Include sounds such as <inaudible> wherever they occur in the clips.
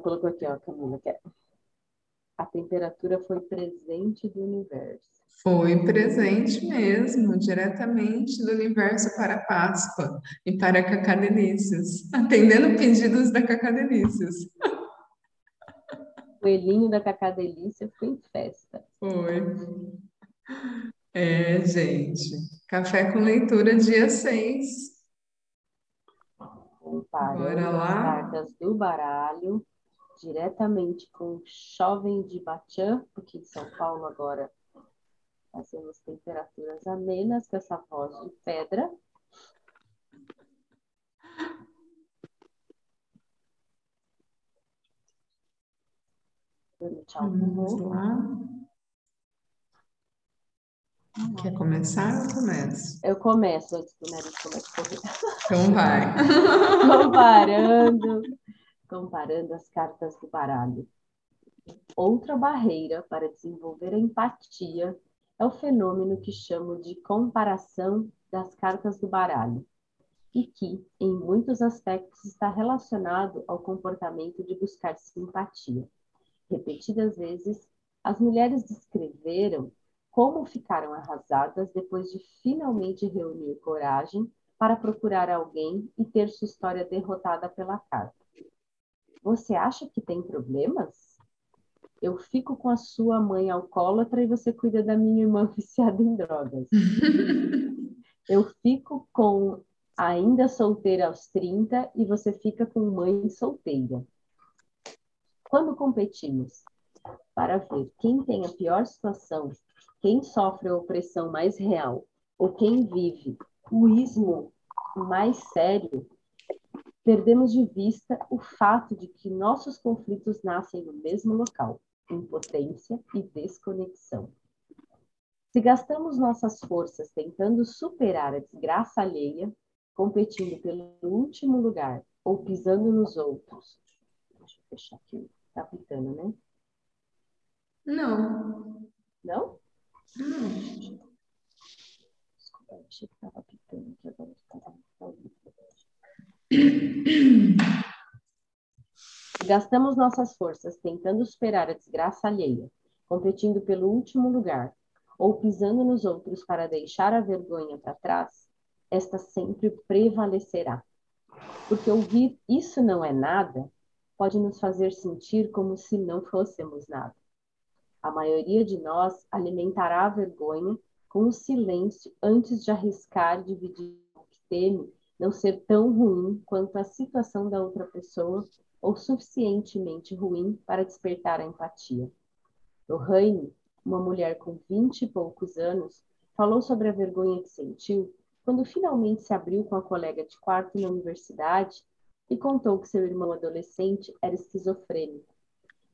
colocou aqui, ó, Camila, que é a temperatura foi presente do universo. Foi presente mesmo, diretamente do universo para a Páscoa e para a Cacadelícias, atendendo pedidos da Cacadelícias. O coelhinho da Cacadelícia foi em festa. Foi. É, gente. Café com leitura, dia 6. Comparando Bora lá? cartas do baralho diretamente com Jovem de Batian, porque em São Paulo agora nós temos temperaturas amenas com essa voz de pedra. Tchau Vamos lá. Quer começar ou começo? Eu começo antes do nariz começar a correr. Então vai. <laughs> comparando, comparando as cartas do baralho. Outra barreira para desenvolver a empatia é o fenômeno que chamo de comparação das cartas do baralho, e que, em muitos aspectos, está relacionado ao comportamento de buscar simpatia. Repetidas vezes, as mulheres descreveram como ficaram arrasadas depois de finalmente reunir coragem para procurar alguém e ter sua história derrotada pela carta. Você acha que tem problemas? Eu fico com a sua mãe alcoólatra e você cuida da minha irmã <laughs> viciada em drogas. <laughs> Eu fico com ainda solteira aos 30 e você fica com mãe solteira. Quando competimos para ver quem tem a pior situação, quem sofre a opressão mais real ou quem vive o ismo mais sério, perdemos de vista o fato de que nossos conflitos nascem no mesmo local, impotência e desconexão. Se gastamos nossas forças tentando superar a desgraça alheia, competindo pelo último lugar ou pisando nos outros. Deixa eu fechar aqui. Tá pitando, né? Não. Não? Não. Desculpa, achei que tava pitando aqui agora. Tá, tá. Gastamos nossas forças tentando superar a desgraça alheia, competindo pelo último lugar, ou pisando nos outros para deixar a vergonha para trás, esta sempre prevalecerá. Porque ouvir isso não é nada pode nos fazer sentir como se não fôssemos nada. A maioria de nós alimentará a vergonha com o silêncio antes de arriscar dividir o que teme não ser tão ruim quanto a situação da outra pessoa ou suficientemente ruim para despertar a empatia. Lorraine, uma mulher com vinte e poucos anos, falou sobre a vergonha que sentiu quando finalmente se abriu com a colega de quarto na universidade e contou que seu irmão adolescente era esquizofrênico,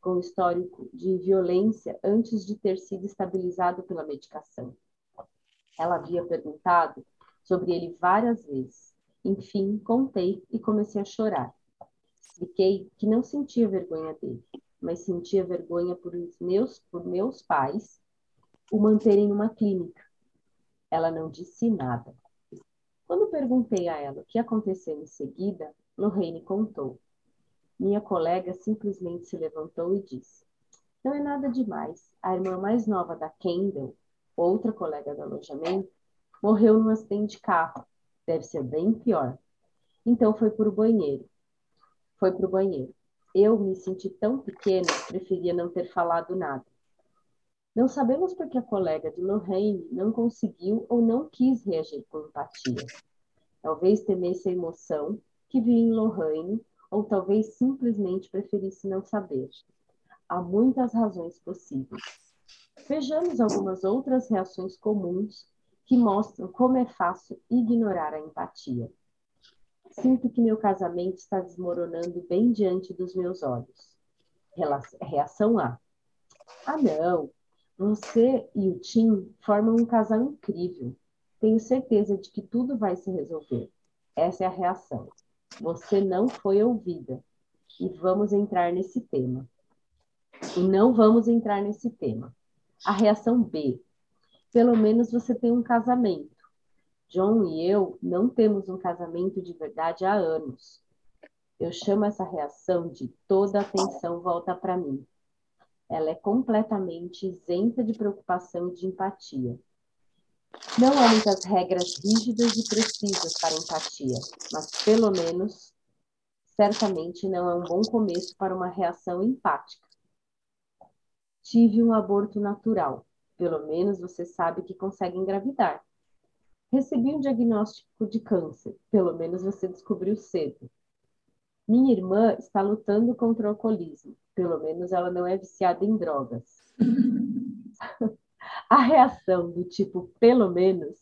com histórico de violência antes de ter sido estabilizado pela medicação. Ela havia perguntado sobre ele várias vezes. Enfim, contei e comecei a chorar. Expliquei que não sentia vergonha dele, mas sentia vergonha por meus, por meus pais o manterem numa clínica. Ela não disse nada. Quando perguntei a ela o que aconteceu em seguida, Lorraine contou. Minha colega simplesmente se levantou e disse: Não é nada demais. A irmã mais nova da Kendall, outra colega do alojamento, morreu num acidente de carro. Deve ser bem pior. Então foi para o banheiro. Foi para o banheiro. Eu me senti tão pequena, preferia não ter falado nada. Não sabemos por que a colega de Lorraine não conseguiu ou não quis reagir com empatia. Talvez temesse a emoção que viu em Lorraine, ou talvez simplesmente preferisse não saber. Há muitas razões possíveis. Vejamos algumas outras reações comuns que mostram como é fácil ignorar a empatia. Sinto que meu casamento está desmoronando bem diante dos meus olhos. Reação A. Ah, não. Você e o Tim formam um casal incrível. Tenho certeza de que tudo vai se resolver. Essa é a reação. Você não foi ouvida. E vamos entrar nesse tema. E não vamos entrar nesse tema. A reação B. Pelo menos você tem um casamento. John e eu não temos um casamento de verdade há anos. Eu chamo essa reação de toda atenção volta para mim. Ela é completamente isenta de preocupação e de empatia. Não há muitas regras rígidas e precisas para empatia, mas pelo menos, certamente não é um bom começo para uma reação empática. Tive um aborto natural. Pelo menos você sabe que consegue engravidar. Recebi um diagnóstico de câncer. Pelo menos você descobriu cedo. Minha irmã está lutando contra o alcoolismo. Pelo menos ela não é viciada em drogas. <laughs> A reação do tipo pelo menos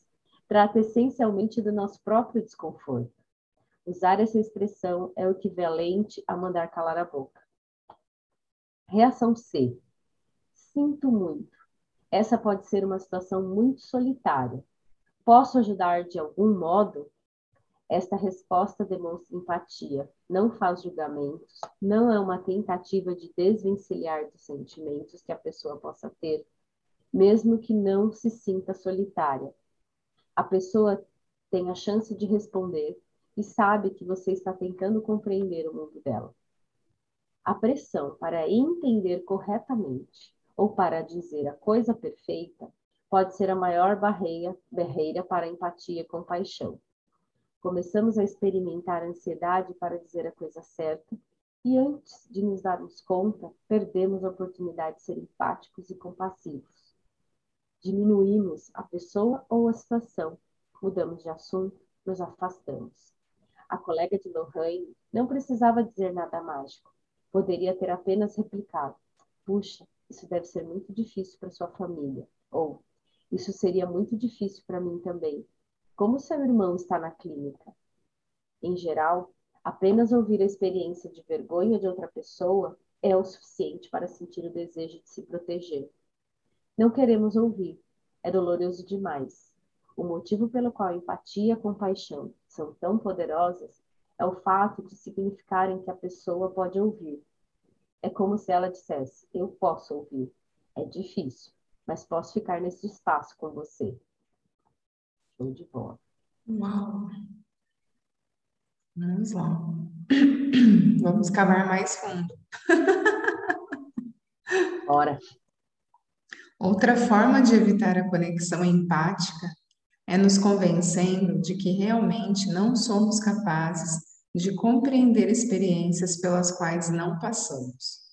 trata essencialmente do nosso próprio desconforto. Usar essa expressão é o equivalente a mandar calar a boca. Reação C. Sinto muito. Essa pode ser uma situação muito solitária. Posso ajudar de algum modo? Esta resposta demonstra empatia, não faz julgamentos, não é uma tentativa de desvencilhar dos sentimentos que a pessoa possa ter mesmo que não se sinta solitária. A pessoa tem a chance de responder e sabe que você está tentando compreender o mundo dela. A pressão para entender corretamente ou para dizer a coisa perfeita pode ser a maior barreira, barreira para empatia e compaixão. Começamos a experimentar ansiedade para dizer a coisa certa e antes de nos darmos conta, perdemos a oportunidade de ser empáticos e compassivos diminuímos a pessoa ou a situação, mudamos de assunto, nos afastamos. A colega de Lohane não precisava dizer nada mágico. Poderia ter apenas replicado: Puxa, isso deve ser muito difícil para sua família. Ou, isso seria muito difícil para mim também. Como seu irmão está na clínica? Em geral, apenas ouvir a experiência de vergonha de outra pessoa é o suficiente para sentir o desejo de se proteger. Não queremos ouvir. É doloroso demais. O motivo pelo qual empatia e compaixão são tão poderosas é o fato de significarem que a pessoa pode ouvir. É como se ela dissesse: Eu posso ouvir. É difícil, mas posso ficar nesse espaço com você. Show de bola. Uau! Vamos lá. <clears throat> Vamos cavar mais fundo. <laughs> Bora. Outra forma de evitar a conexão empática é nos convencendo de que realmente não somos capazes de compreender experiências pelas quais não passamos.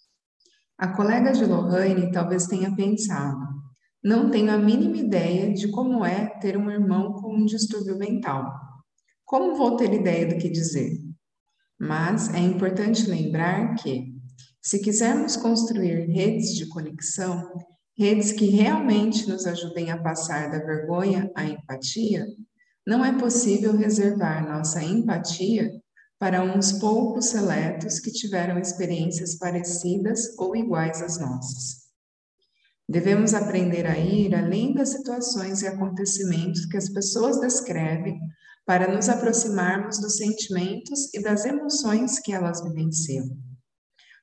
A colega de Lohane talvez tenha pensado: não tenho a mínima ideia de como é ter um irmão com um distúrbio mental. Como vou ter ideia do que dizer? Mas é importante lembrar que, se quisermos construir redes de conexão, redes que realmente nos ajudem a passar da vergonha à empatia, não é possível reservar nossa empatia para uns poucos seletos que tiveram experiências parecidas ou iguais às nossas. Devemos aprender a ir além das situações e acontecimentos que as pessoas descrevem para nos aproximarmos dos sentimentos e das emoções que elas vivenciam.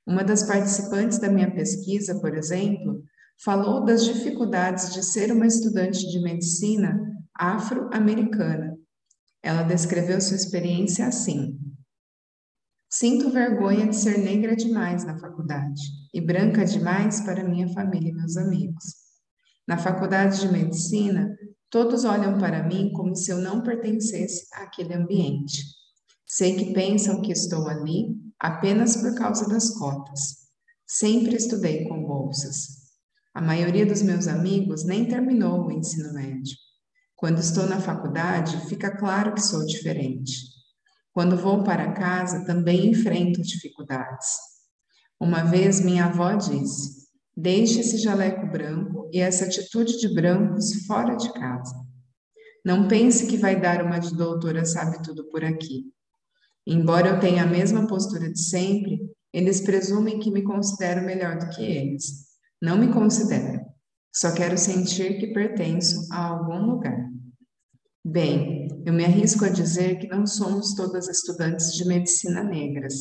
Uma das participantes da minha pesquisa, por exemplo, falou das dificuldades de ser uma estudante de medicina afro-americana. Ela descreveu sua experiência assim: Sinto vergonha de ser negra demais na faculdade e branca demais para minha família e meus amigos. Na faculdade de medicina, todos olham para mim como se eu não pertencesse àquele ambiente. Sei que pensam que estou ali apenas por causa das cotas. Sempre estudei com bolsas. A maioria dos meus amigos nem terminou o ensino médio. Quando estou na faculdade, fica claro que sou diferente. Quando vou para casa, também enfrento dificuldades. Uma vez minha avó disse: Deixe esse jaleco branco e essa atitude de brancos fora de casa. Não pense que vai dar uma de doutora sabe tudo por aqui. Embora eu tenha a mesma postura de sempre, eles presumem que me considero melhor do que eles. Não me considero. Só quero sentir que pertenço a algum lugar. Bem, eu me arrisco a dizer que não somos todas estudantes de medicina negras.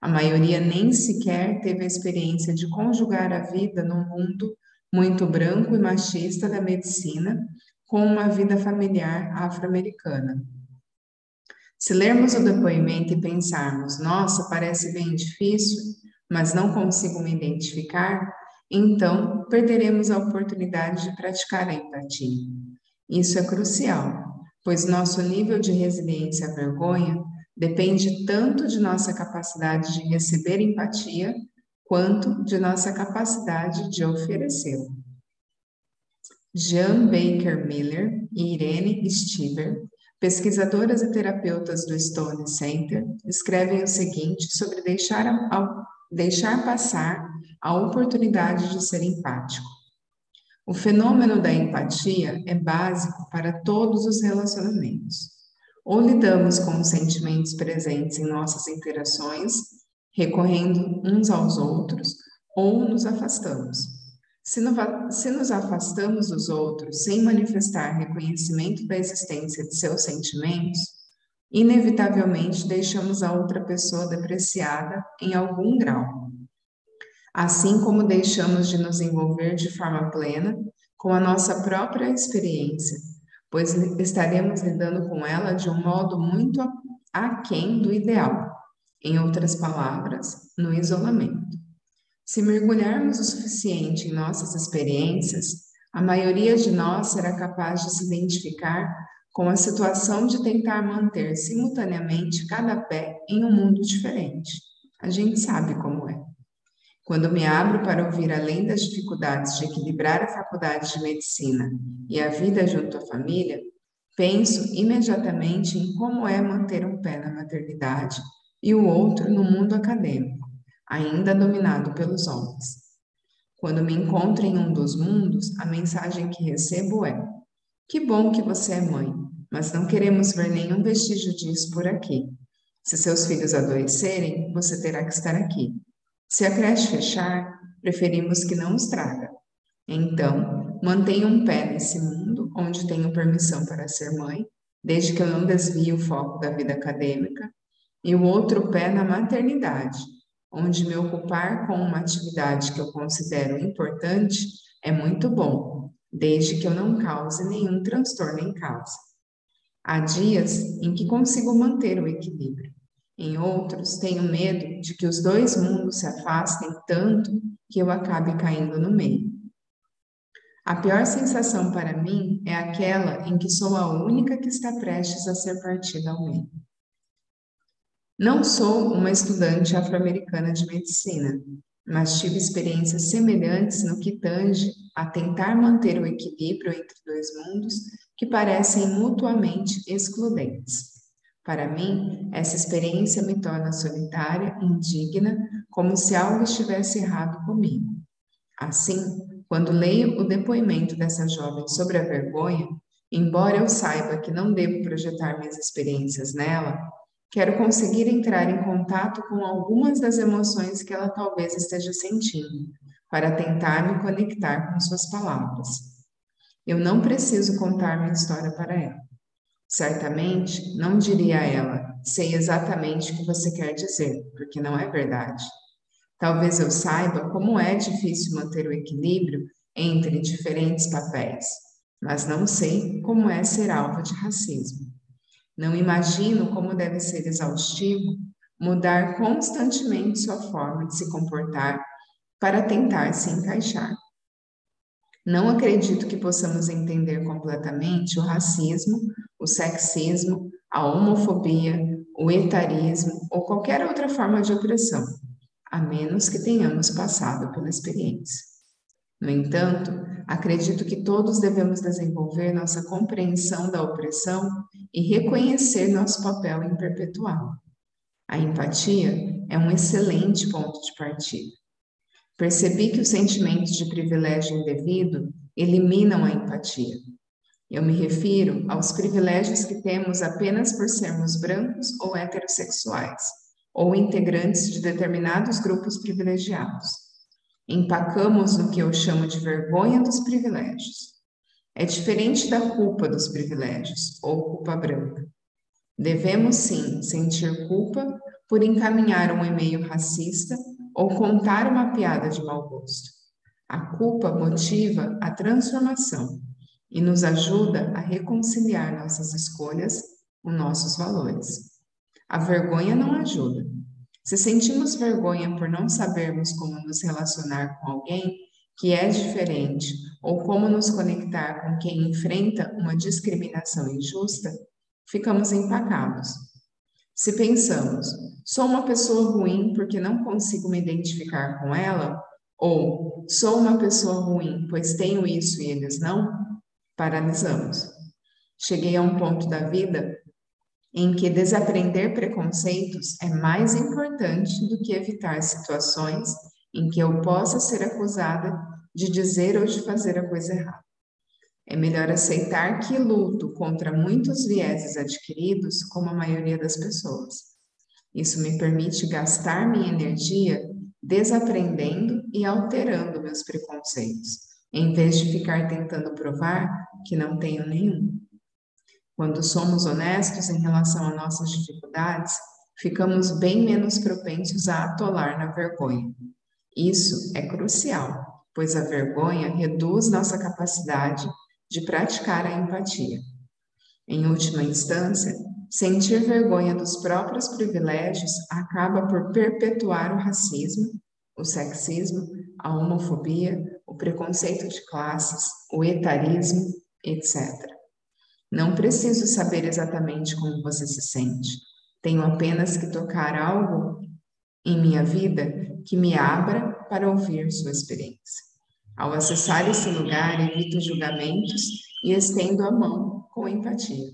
A maioria nem sequer teve a experiência de conjugar a vida num mundo muito branco e machista da medicina com uma vida familiar afro-americana. Se lermos o depoimento e pensarmos, nossa, parece bem difícil, mas não consigo me identificar, então perderemos a oportunidade de praticar a empatia. Isso é crucial, pois nosso nível de resiliência à vergonha depende tanto de nossa capacidade de receber empatia quanto de nossa capacidade de oferecê-la. Jean Baker Miller e Irene Stiver, pesquisadoras e terapeutas do Stone Center, escrevem o seguinte sobre deixar, deixar passar a oportunidade de ser empático. O fenômeno da empatia é básico para todos os relacionamentos. Ou lidamos com os sentimentos presentes em nossas interações, recorrendo uns aos outros, ou nos afastamos. Se, no, se nos afastamos dos outros sem manifestar reconhecimento da existência de seus sentimentos, inevitavelmente deixamos a outra pessoa depreciada em algum grau assim como deixamos de nos envolver de forma plena com a nossa própria experiência, pois estaremos lidando com ela de um modo muito aquém do ideal, em outras palavras, no isolamento. Se mergulharmos o suficiente em nossas experiências, a maioria de nós será capaz de se identificar com a situação de tentar manter simultaneamente cada pé em um mundo diferente. A gente sabe como é. Quando me abro para ouvir além das dificuldades de equilibrar a faculdade de medicina e a vida junto à família, penso imediatamente em como é manter um pé na maternidade e o outro no mundo acadêmico, ainda dominado pelos homens. Quando me encontro em um dos mundos, a mensagem que recebo é: Que bom que você é mãe, mas não queremos ver nenhum vestígio disso por aqui. Se seus filhos adoecerem, você terá que estar aqui. Se a creche fechar, preferimos que não os traga. Então, mantenha um pé nesse mundo, onde tenho permissão para ser mãe, desde que eu não desvie o foco da vida acadêmica, e o outro pé na maternidade, onde me ocupar com uma atividade que eu considero importante é muito bom, desde que eu não cause nenhum transtorno em casa. Há dias em que consigo manter o equilíbrio. Em outros, tenho medo de que os dois mundos se afastem tanto que eu acabe caindo no meio. A pior sensação para mim é aquela em que sou a única que está prestes a ser partida ao meio. Não sou uma estudante afro-americana de medicina, mas tive experiências semelhantes no que tange a tentar manter o equilíbrio entre dois mundos que parecem mutuamente excludentes. Para mim, essa experiência me torna solitária, indigna, como se algo estivesse errado comigo. Assim, quando leio o depoimento dessa jovem sobre a vergonha, embora eu saiba que não devo projetar minhas experiências nela, quero conseguir entrar em contato com algumas das emoções que ela talvez esteja sentindo, para tentar me conectar com suas palavras. Eu não preciso contar minha história para ela. Certamente não diria a ela, sei exatamente o que você quer dizer, porque não é verdade. Talvez eu saiba como é difícil manter o equilíbrio entre diferentes papéis, mas não sei como é ser alvo de racismo. Não imagino como deve ser exaustivo mudar constantemente sua forma de se comportar para tentar se encaixar. Não acredito que possamos entender completamente o racismo, o sexismo, a homofobia, o etarismo ou qualquer outra forma de opressão, a menos que tenhamos passado pela experiência. No entanto, acredito que todos devemos desenvolver nossa compreensão da opressão e reconhecer nosso papel em perpetuá-la. A empatia é um excelente ponto de partida. Percebi que os sentimentos de privilégio indevido eliminam a empatia. Eu me refiro aos privilégios que temos apenas por sermos brancos ou heterossexuais, ou integrantes de determinados grupos privilegiados. Empacamos no que eu chamo de vergonha dos privilégios. É diferente da culpa dos privilégios, ou culpa branca. Devemos sim sentir culpa por encaminhar um e-mail racista ou contar uma piada de mau gosto. A culpa motiva a transformação e nos ajuda a reconciliar nossas escolhas com nossos valores. A vergonha não ajuda. Se sentimos vergonha por não sabermos como nos relacionar com alguém que é diferente ou como nos conectar com quem enfrenta uma discriminação injusta, ficamos empacados. Se pensamos, sou uma pessoa ruim porque não consigo me identificar com ela, ou sou uma pessoa ruim pois tenho isso e eles não, paralisamos. Cheguei a um ponto da vida em que desaprender preconceitos é mais importante do que evitar situações em que eu possa ser acusada de dizer ou de fazer a coisa errada. É melhor aceitar que luto contra muitos vieses adquiridos, como a maioria das pessoas. Isso me permite gastar minha energia desaprendendo e alterando meus preconceitos, em vez de ficar tentando provar que não tenho nenhum. Quando somos honestos em relação a nossas dificuldades, ficamos bem menos propensos a atolar na vergonha. Isso é crucial, pois a vergonha reduz nossa capacidade de praticar a empatia. Em última instância, sentir vergonha dos próprios privilégios acaba por perpetuar o racismo, o sexismo, a homofobia, o preconceito de classes, o etarismo, etc. Não preciso saber exatamente como você se sente. Tenho apenas que tocar algo em minha vida que me abra para ouvir sua experiência. Ao acessar esse lugar, evito julgamentos e estendo a mão com empatia.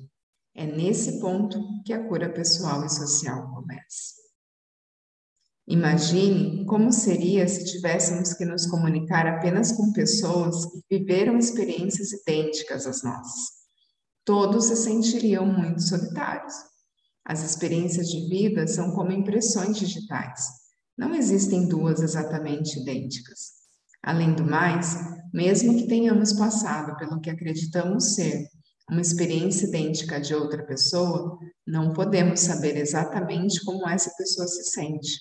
É nesse ponto que a cura pessoal e social começa. Imagine como seria se tivéssemos que nos comunicar apenas com pessoas que viveram experiências idênticas às nossas todos se sentiriam muito solitários. As experiências de vida são como impressões digitais. Não existem duas exatamente idênticas. Além do mais, mesmo que tenhamos passado pelo que acreditamos ser uma experiência idêntica de outra pessoa, não podemos saber exatamente como essa pessoa se sente.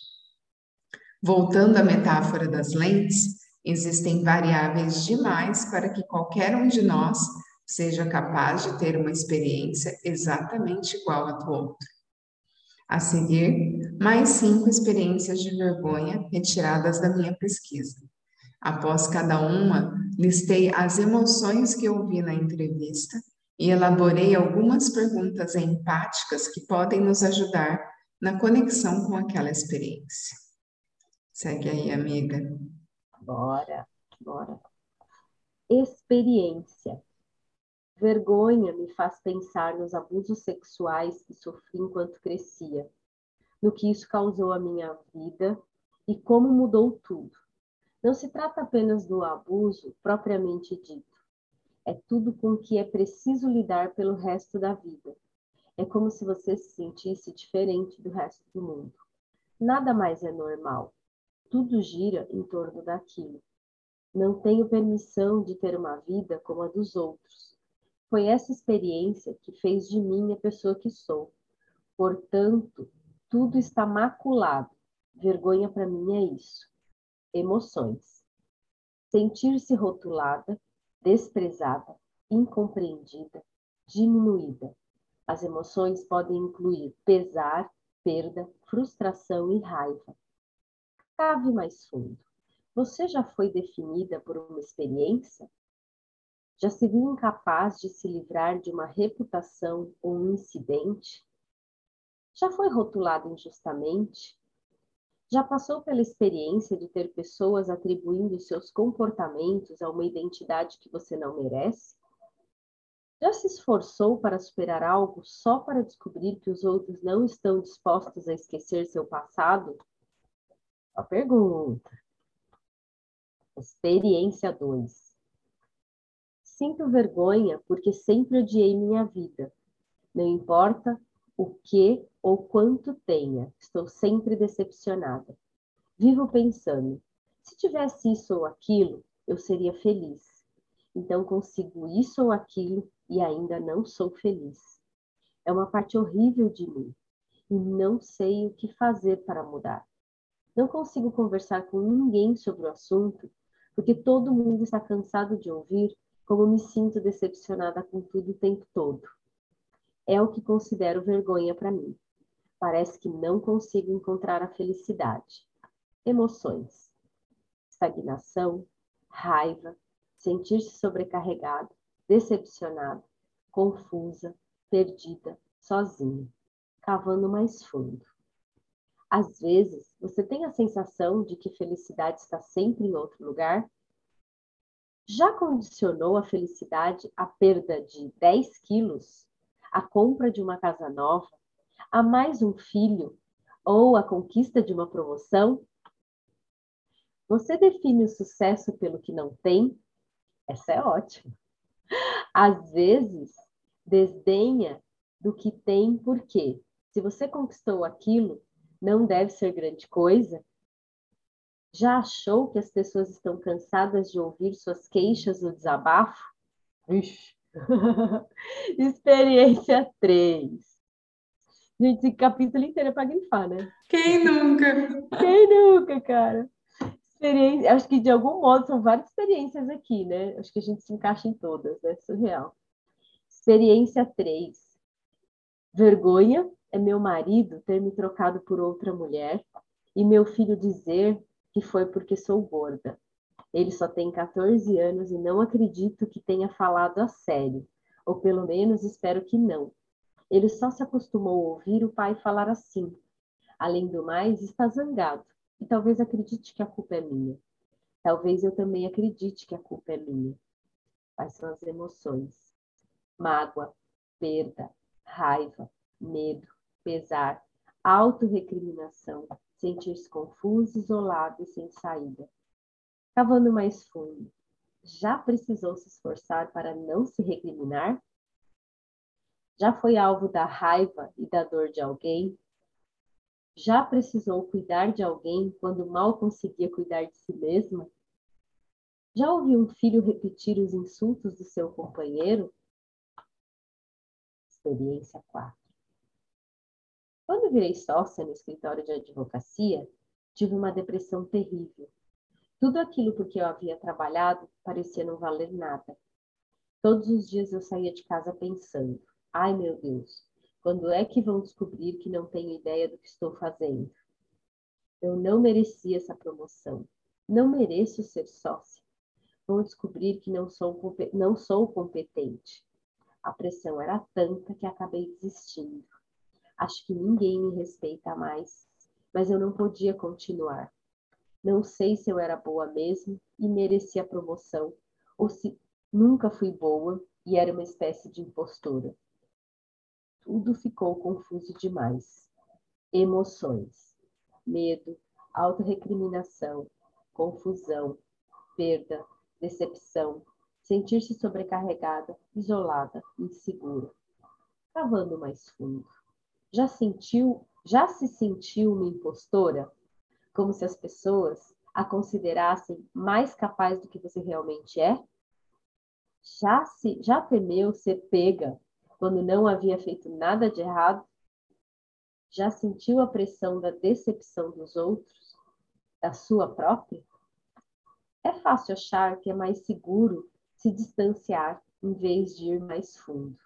Voltando à metáfora das lentes, existem variáveis demais para que qualquer um de nós seja capaz de ter uma experiência exatamente igual à do outro. A seguir, mais cinco experiências de vergonha retiradas da minha pesquisa. Após cada uma, listei as emoções que ouvi na entrevista e elaborei algumas perguntas empáticas que podem nos ajudar na conexão com aquela experiência. Segue aí, amiga. Bora, bora. Experiência. Vergonha me faz pensar nos abusos sexuais que sofri enquanto crescia, no que isso causou à minha vida e como mudou tudo. Não se trata apenas do abuso propriamente dito, é tudo com que é preciso lidar pelo resto da vida. É como se você se sentisse diferente do resto do mundo. Nada mais é normal. Tudo gira em torno daquilo. Não tenho permissão de ter uma vida como a dos outros foi essa experiência que fez de mim a pessoa que sou. Portanto, tudo está maculado. Vergonha para mim é isso. Emoções. Sentir-se rotulada, desprezada, incompreendida, diminuída. As emoções podem incluir pesar, perda, frustração e raiva. Cave mais fundo. Você já foi definida por uma experiência? Já se viu incapaz de se livrar de uma reputação ou um incidente? Já foi rotulado injustamente? Já passou pela experiência de ter pessoas atribuindo seus comportamentos a uma identidade que você não merece? Já se esforçou para superar algo só para descobrir que os outros não estão dispostos a esquecer seu passado? A pergunta. Experiência 2. Sinto vergonha porque sempre odiei minha vida. Não importa o que ou quanto tenha, estou sempre decepcionada. Vivo pensando: se tivesse isso ou aquilo, eu seria feliz. Então consigo isso ou aquilo e ainda não sou feliz. É uma parte horrível de mim e não sei o que fazer para mudar. Não consigo conversar com ninguém sobre o assunto porque todo mundo está cansado de ouvir como me sinto decepcionada com tudo o tempo todo. É o que considero vergonha para mim. Parece que não consigo encontrar a felicidade. Emoções: estagnação, raiva, sentir-se sobrecarregado, decepcionado, confusa, perdida, sozinha, cavando mais fundo. Às vezes, você tem a sensação de que felicidade está sempre em outro lugar? Já condicionou a felicidade à perda de 10 quilos, à compra de uma casa nova, a mais um filho ou a conquista de uma promoção? Você define o sucesso pelo que não tem? Essa é ótima. Às vezes, desdenha do que tem porque, se você conquistou aquilo, não deve ser grande coisa? Já achou que as pessoas estão cansadas de ouvir suas queixas no desabafo? Ixi. <laughs> Experiência 3. Gente, esse capítulo inteiro é para grifar, né? Quem nunca? Quem nunca, cara? Experiência, acho que de algum modo são várias experiências aqui, né? Acho que a gente se encaixa em todas, né? Surreal. Experiência 3. Vergonha é meu marido ter me trocado por outra mulher e meu filho dizer que foi porque sou gorda. Ele só tem 14 anos e não acredito que tenha falado a sério, ou pelo menos espero que não. Ele só se acostumou a ouvir o pai falar assim. Além do mais, está zangado e talvez acredite que a culpa é minha. Talvez eu também acredite que a culpa é minha. Quais são as emoções? Mágoa, perda, raiva, medo, pesar, autorrecriminação, sentir-se confuso, isolado e sem saída. Cavando mais fundo, já precisou se esforçar para não se recriminar? Já foi alvo da raiva e da dor de alguém? Já precisou cuidar de alguém quando mal conseguia cuidar de si mesma? Já ouviu um filho repetir os insultos do seu companheiro? Experiência 4. Quando virei sócia no escritório de advocacia, tive uma depressão terrível. Tudo aquilo por que eu havia trabalhado parecia não valer nada. Todos os dias eu saía de casa pensando: Ai meu Deus, quando é que vão descobrir que não tenho ideia do que estou fazendo? Eu não merecia essa promoção. Não mereço ser sócia. Vão descobrir que não sou, não sou competente. A pressão era tanta que acabei desistindo. Acho que ninguém me respeita mais, mas eu não podia continuar. Não sei se eu era boa mesmo e merecia a promoção, ou se nunca fui boa e era uma espécie de impostora. Tudo ficou confuso demais. Emoções: medo, autorrecriminação, confusão, perda, decepção, sentir-se sobrecarregada, isolada, insegura. Cavando mais fundo. Já sentiu, já se sentiu uma impostora? Como se as pessoas a considerassem mais capaz do que você realmente é? Já se já temeu ser pega quando não havia feito nada de errado? Já sentiu a pressão da decepção dos outros, da sua própria? É fácil achar que é mais seguro se distanciar em vez de ir mais fundo,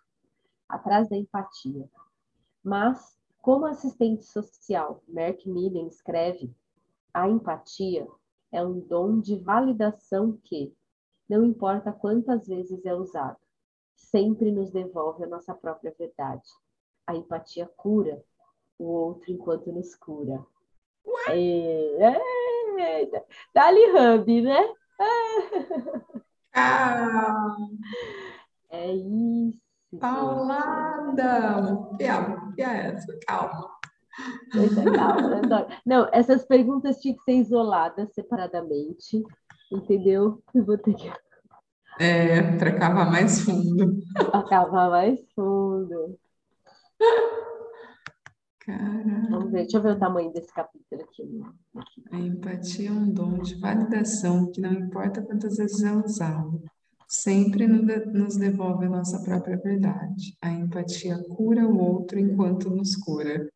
atrás da empatia. Mas, como assistente social Mark Millen escreve, a empatia é um dom de validação que, não importa quantas vezes é usado, sempre nos devolve a nossa própria verdade. A empatia cura o outro enquanto nos cura. É, é, Dali Hub, né? Ah, <laughs> é isso. Paulada! Que é essa? Calma. calma. Não, essas perguntas tinham que ser isoladas separadamente, entendeu? Eu vou ter que é, para cavar mais fundo. Para cavar mais fundo. Caramba. Vamos ver, deixa eu ver o tamanho desse capítulo aqui. A empatia é um dom de validação que não importa quantas vezes é usado, sempre nos devolve a nossa própria verdade. A empatia cura o outro enquanto nos cura.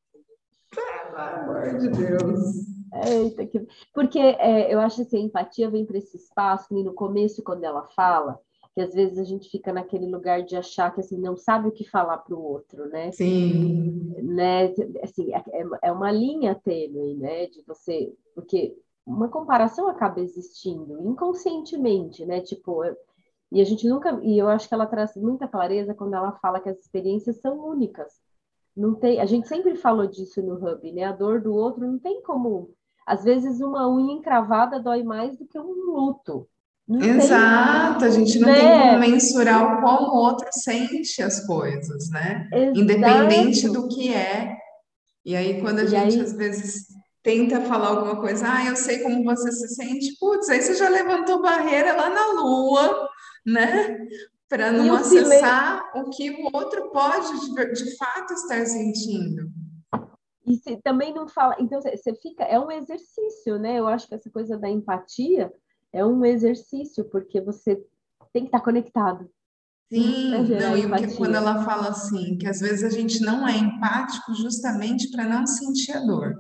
Pelo amor de Deus. Eita, que... Porque é, eu acho que assim, a empatia vem para esse espaço, e no começo, quando ela fala, que às vezes a gente fica naquele lugar de achar que assim não sabe o que falar para o outro, né? Sim. Né? Assim, é, é, é uma linha tênue, né? De você, porque uma comparação acaba existindo inconscientemente, né? Tipo, e a gente nunca, e eu acho que ela traz muita clareza quando ela fala que as experiências são únicas. Não tem, a gente sempre falou disso no Hub, né? A dor do outro não tem como, às vezes uma unha encravada dói mais do que um luto. Não Exato, tem, a gente não né? tem como mensurar o como o outro sente as coisas, né? Exato. Independente do que é. E aí, quando a e gente aí... às vezes tenta falar alguma coisa, ah, eu sei como você se sente, putz, aí você já levantou barreira lá na lua, né? Para não acessar o que o outro pode de, de fato estar sentindo. E se, também não fala, então você fica, é um exercício, né? Eu acho que essa coisa da empatia é um exercício, porque você tem que estar conectado. Sim, não, e porque quando ela fala assim, que às vezes a gente não é empático justamente para não sentir a dor.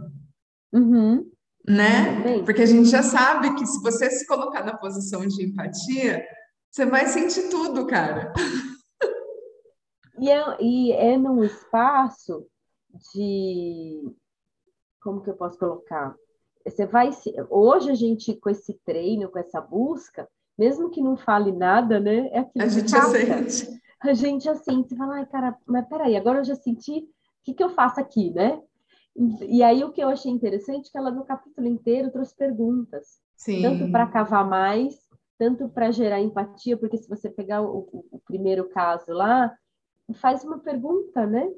Uhum. Né? Porque a gente já sabe que se você se colocar na posição de empatia, você vai sentir tudo, cara. E é, e é num espaço de. Como que eu posso colocar? Você vai hoje a gente com esse treino, com essa busca, mesmo que não fale nada, né? É aquilo a gente assente. A gente assente, fala, ai, cara, mas peraí, agora eu já senti, o que, que eu faço aqui, né? E aí o que eu achei interessante é que ela no capítulo inteiro trouxe perguntas, Sim. tanto para cavar mais, tanto para gerar empatia, porque se você pegar o, o, o, primeiro caso lá, faz uma pergunta, né?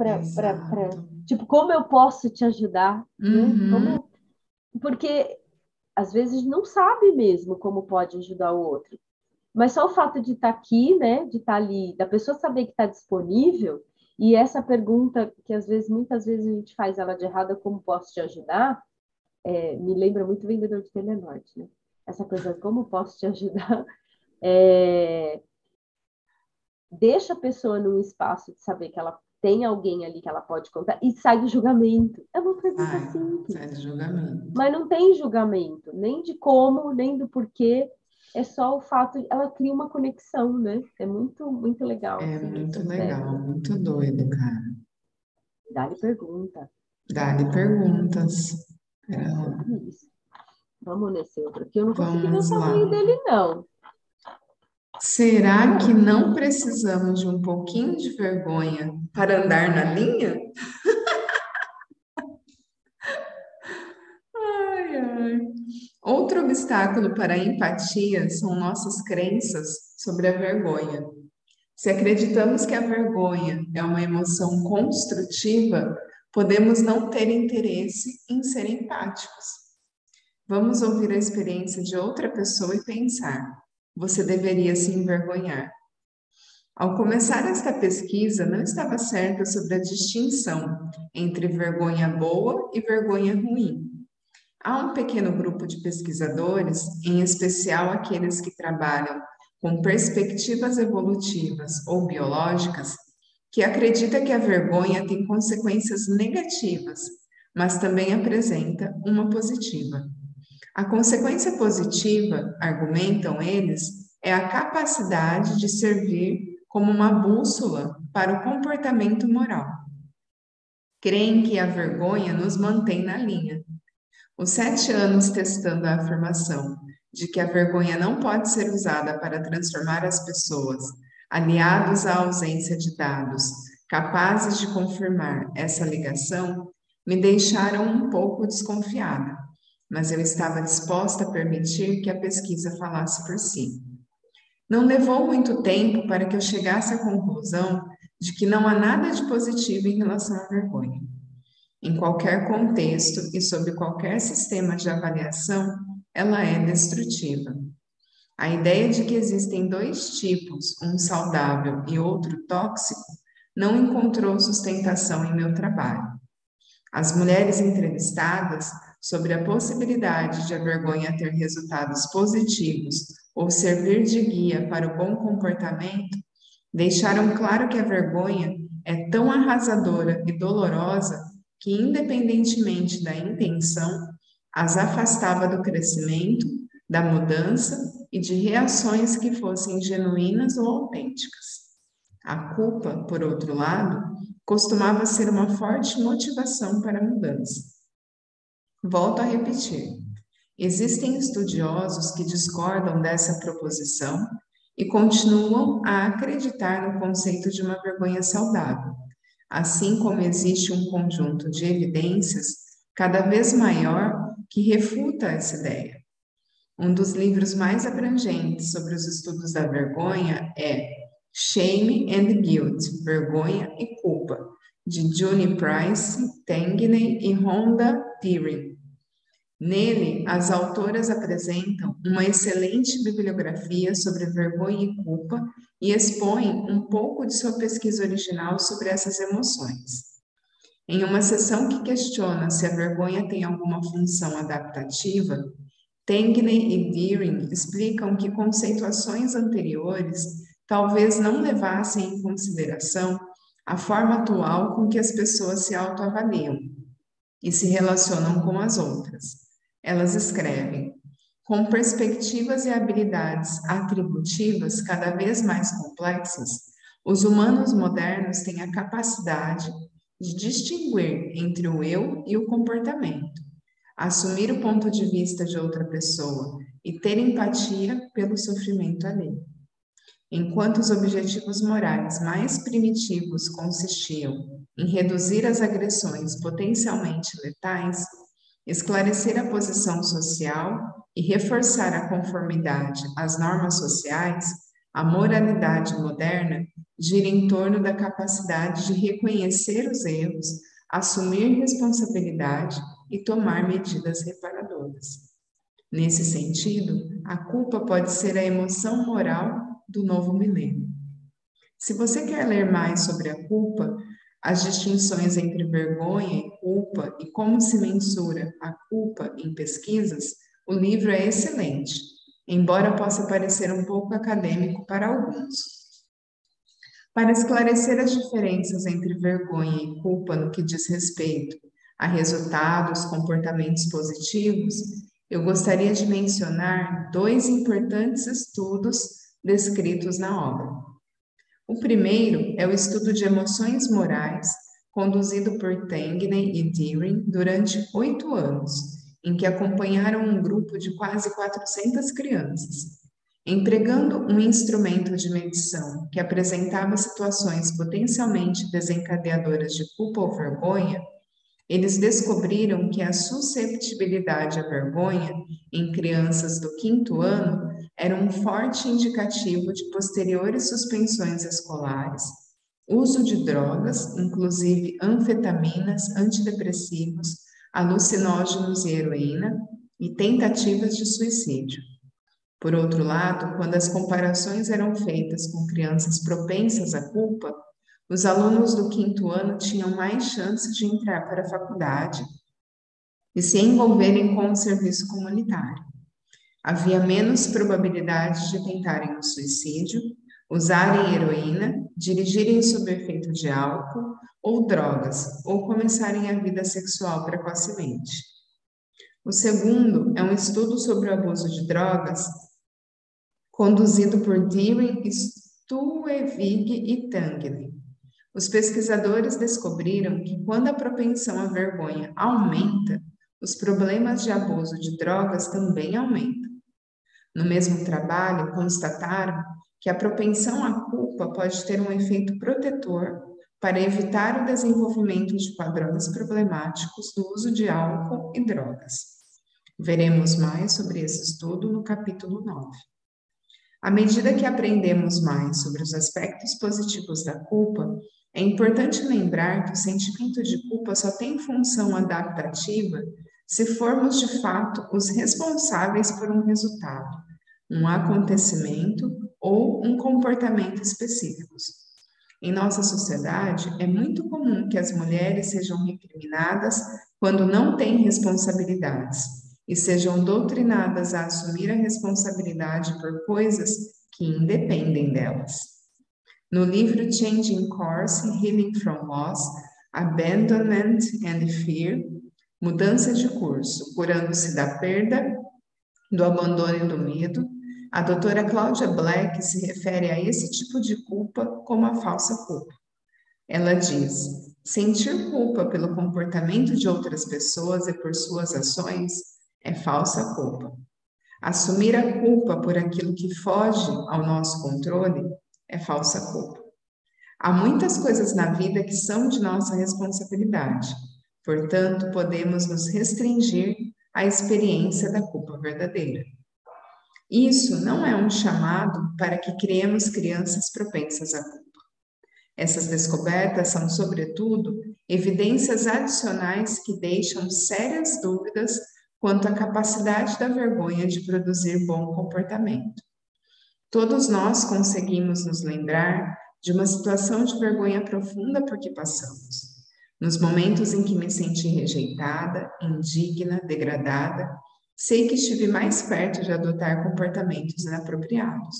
Pra, tipo, como eu posso te ajudar? Né? Uhum. Né? Como, porque às vezes não sabe mesmo como pode ajudar o outro. Mas só o fato de estar tá aqui, né, de estar tá ali, da pessoa saber que está disponível, e essa pergunta que às vezes, muitas vezes a gente faz ela de errada, como posso te ajudar? É, me lembra muito vendedor de Telenorte, né? Essa coisa, como posso te ajudar? É, deixa a pessoa num espaço de saber que ela tem alguém ali que ela pode contar e sai do julgamento. É uma pergunta Ai, simples. Sai do julgamento. Mas não tem julgamento, nem de como, nem do porquê. É só o fato, de, ela cria uma conexão, né? É muito, muito legal. É assim, muito legal, muito doido, cara. Dá-lhe pergunta. Dá-lhe perguntas. É. Vamos nesse outro aqui. Eu não consegui ver o tamanho dele, não. Será que não precisamos de um pouquinho de vergonha para andar na linha? <laughs> ai, ai. Outro obstáculo para a empatia são nossas crenças sobre a vergonha. Se acreditamos que a vergonha é uma emoção construtiva, podemos não ter interesse em ser empáticos. Vamos ouvir a experiência de outra pessoa e pensar: você deveria se envergonhar. Ao começar esta pesquisa, não estava certa sobre a distinção entre vergonha boa e vergonha ruim. Há um pequeno grupo de pesquisadores, em especial aqueles que trabalham com perspectivas evolutivas ou biológicas, que acredita que a vergonha tem consequências negativas, mas também apresenta uma positiva. A consequência positiva, argumentam eles, é a capacidade de servir como uma bússola para o comportamento moral. Creem que a vergonha nos mantém na linha. Os sete anos testando a afirmação de que a vergonha não pode ser usada para transformar as pessoas, aliados à ausência de dados capazes de confirmar essa ligação, me deixaram um pouco desconfiada mas eu estava disposta a permitir que a pesquisa falasse por si. Não levou muito tempo para que eu chegasse à conclusão de que não há nada de positivo em relação à vergonha. Em qualquer contexto e sob qualquer sistema de avaliação, ela é destrutiva. A ideia de que existem dois tipos, um saudável e outro tóxico, não encontrou sustentação em meu trabalho. As mulheres entrevistadas sobre a possibilidade de a vergonha ter resultados positivos ou servir de guia para o bom comportamento, deixaram claro que a vergonha é tão arrasadora e dolorosa que, independentemente da intenção, as afastava do crescimento, da mudança e de reações que fossem genuínas ou autênticas. A culpa, por outro lado, costumava ser uma forte motivação para a mudança. Volto a repetir: existem estudiosos que discordam dessa proposição e continuam a acreditar no conceito de uma vergonha saudável, assim como existe um conjunto de evidências cada vez maior que refuta essa ideia. Um dos livros mais abrangentes sobre os estudos da vergonha é Shame and Guilt, Vergonha e Culpa, de Juni Price, Tangney e Rhonda Deering. Nele, as autoras apresentam uma excelente bibliografia sobre vergonha e culpa e expõem um pouco de sua pesquisa original sobre essas emoções. Em uma sessão que questiona se a vergonha tem alguma função adaptativa, Tangney e Deering explicam que conceituações anteriores talvez não levassem em consideração a forma atual com que as pessoas se autoavaliam e se relacionam com as outras. Elas escrevem: com perspectivas e habilidades atributivas cada vez mais complexas, os humanos modernos têm a capacidade de distinguir entre o eu e o comportamento assumir o ponto de vista de outra pessoa e ter empatia pelo sofrimento alheio. Enquanto os objetivos morais mais primitivos consistiam em reduzir as agressões potencialmente letais, esclarecer a posição social e reforçar a conformidade às normas sociais, a moralidade moderna gira em torno da capacidade de reconhecer os erros, assumir responsabilidade e tomar medidas reparadoras. Nesse sentido, a culpa pode ser a emoção moral do novo milênio. Se você quer ler mais sobre a culpa, as distinções entre vergonha e culpa e como se mensura a culpa em pesquisas, o livro é excelente, embora possa parecer um pouco acadêmico para alguns. Para esclarecer as diferenças entre vergonha e culpa no que diz respeito a resultados, comportamentos positivos, eu gostaria de mencionar dois importantes estudos descritos na obra. O primeiro é o estudo de emoções morais, conduzido por Tangney e Deering durante oito anos, em que acompanharam um grupo de quase 400 crianças. Empregando um instrumento de medição que apresentava situações potencialmente desencadeadoras de culpa ou vergonha, eles descobriram que a susceptibilidade à vergonha em crianças do quinto ano era um forte indicativo de posteriores suspensões escolares, uso de drogas, inclusive anfetaminas, antidepressivos, alucinógenos e heroína, e tentativas de suicídio. Por outro lado, quando as comparações eram feitas com crianças propensas à culpa, os alunos do quinto ano tinham mais chances de entrar para a faculdade e se envolverem com o serviço comunitário. Havia menos probabilidade de tentarem o suicídio, usarem heroína, dirigirem sob efeito de álcool ou drogas, ou começarem a vida sexual precocemente. O segundo é um estudo sobre o abuso de drogas, conduzido por Deering, Stuevig e Tangley. Os pesquisadores descobriram que quando a propensão à vergonha aumenta, os problemas de abuso de drogas também aumentam. No mesmo trabalho, constataram que a propensão à culpa pode ter um efeito protetor para evitar o desenvolvimento de padrões problemáticos do uso de álcool e drogas. Veremos mais sobre esse estudo no capítulo 9. À medida que aprendemos mais sobre os aspectos positivos da culpa, é importante lembrar que o sentimento de culpa só tem função adaptativa se formos de fato os responsáveis por um resultado, um acontecimento ou um comportamento específicos. Em nossa sociedade, é muito comum que as mulheres sejam recriminadas quando não têm responsabilidades e sejam doutrinadas a assumir a responsabilidade por coisas que independem delas. No livro Changing Course, Healing from Loss, Abandonment and Fear, Mudança de curso, curando-se da perda, do abandono e do medo, A doutora Cláudia Black se refere a esse tipo de culpa como a falsa culpa. Ela diz: sentir culpa pelo comportamento de outras pessoas e por suas ações é falsa culpa. Assumir a culpa por aquilo que foge ao nosso controle é falsa culpa. Há muitas coisas na vida que são de nossa responsabilidade, portanto, podemos nos restringir à experiência da culpa verdadeira. Isso não é um chamado para que criemos crianças propensas à culpa. Essas descobertas são, sobretudo, evidências adicionais que deixam sérias dúvidas quanto à capacidade da vergonha de produzir bom comportamento. Todos nós conseguimos nos lembrar de uma situação de vergonha profunda por que passamos. Nos momentos em que me senti rejeitada, indigna, degradada, sei que estive mais perto de adotar comportamentos inapropriados.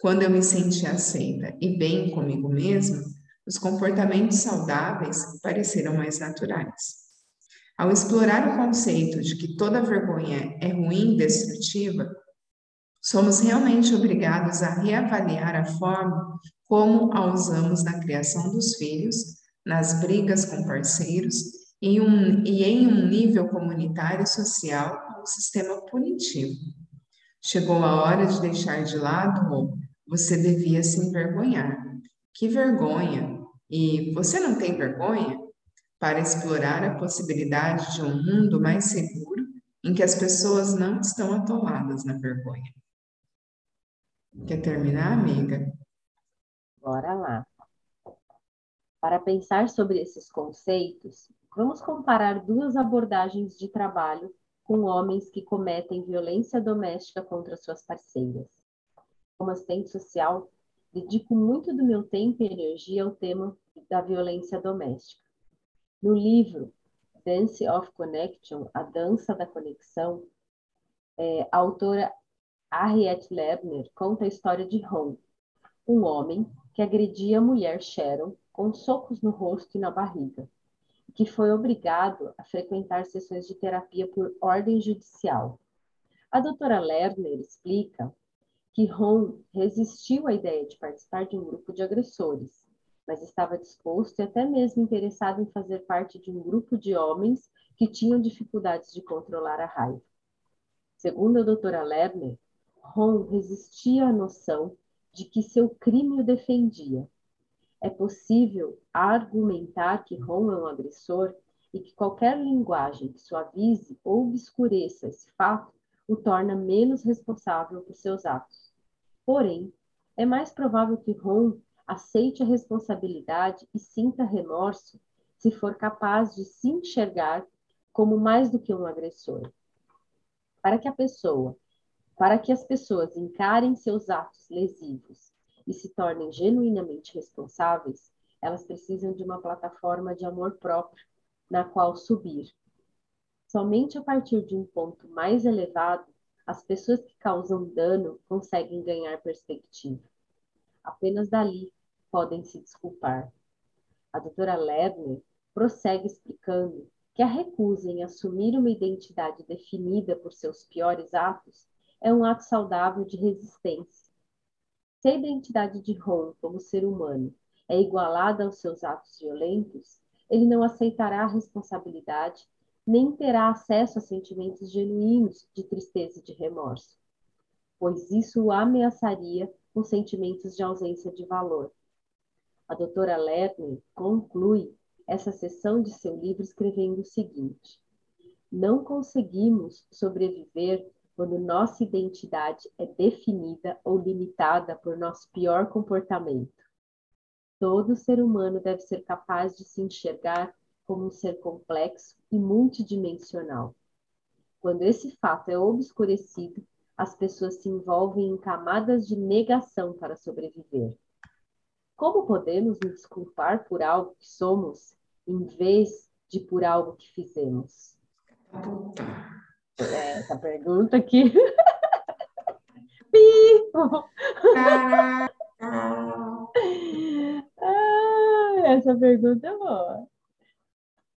Quando eu me senti aceita e bem comigo mesma, os comportamentos saudáveis pareceram mais naturais. Ao explorar o conceito de que toda vergonha é ruim e destrutiva, Somos realmente obrigados a reavaliar a forma como a usamos na criação dos filhos, nas brigas com parceiros e, um, e em um nível comunitário e social como sistema punitivo. Chegou a hora de deixar de lado o você devia se envergonhar. Que vergonha! E você não tem vergonha? Para explorar a possibilidade de um mundo mais seguro em que as pessoas não estão atoladas na vergonha. Quer terminar, amiga? Bora lá. Para pensar sobre esses conceitos, vamos comparar duas abordagens de trabalho com homens que cometem violência doméstica contra suas parceiras. Como assistente social, dedico muito do meu tempo e energia ao tema da violência doméstica. No livro Dance of Connection, A Dança da Conexão, é, a autora Harriet Lerner conta a história de Ron, um homem que agredia a mulher Sharon com socos no rosto e na barriga, que foi obrigado a frequentar sessões de terapia por ordem judicial. A doutora Lerner explica que Ron resistiu à ideia de participar de um grupo de agressores, mas estava disposto e até mesmo interessado em fazer parte de um grupo de homens que tinham dificuldades de controlar a raiva. Segundo a doutora Lerner, Ron resistia à noção de que seu crime o defendia. É possível argumentar que Ron é um agressor e que qualquer linguagem que suavize ou obscureça esse fato o torna menos responsável por seus atos. Porém, é mais provável que Ron aceite a responsabilidade e sinta remorso se for capaz de se enxergar como mais do que um agressor. Para que a pessoa para que as pessoas encarem seus atos lesivos e se tornem genuinamente responsáveis, elas precisam de uma plataforma de amor próprio na qual subir. Somente a partir de um ponto mais elevado, as pessoas que causam dano conseguem ganhar perspectiva. Apenas dali podem se desculpar. A doutora Lerner prossegue explicando que a recusa em assumir uma identidade definida por seus piores atos é um ato saudável de resistência. Se a identidade de Ron como ser humano é igualada aos seus atos violentos, ele não aceitará a responsabilidade nem terá acesso a sentimentos genuínos de tristeza e de remorso, pois isso o ameaçaria com sentimentos de ausência de valor. A doutora Lerner conclui essa sessão de seu livro escrevendo o seguinte: Não conseguimos sobreviver quando nossa identidade é definida ou limitada por nosso pior comportamento. Todo ser humano deve ser capaz de se enxergar como um ser complexo e multidimensional. Quando esse fato é obscurecido, as pessoas se envolvem em camadas de negação para sobreviver. Como podemos nos desculpar por algo que somos, em vez de por algo que fizemos? É, essa pergunta aqui. <laughs> ah, essa pergunta é boa.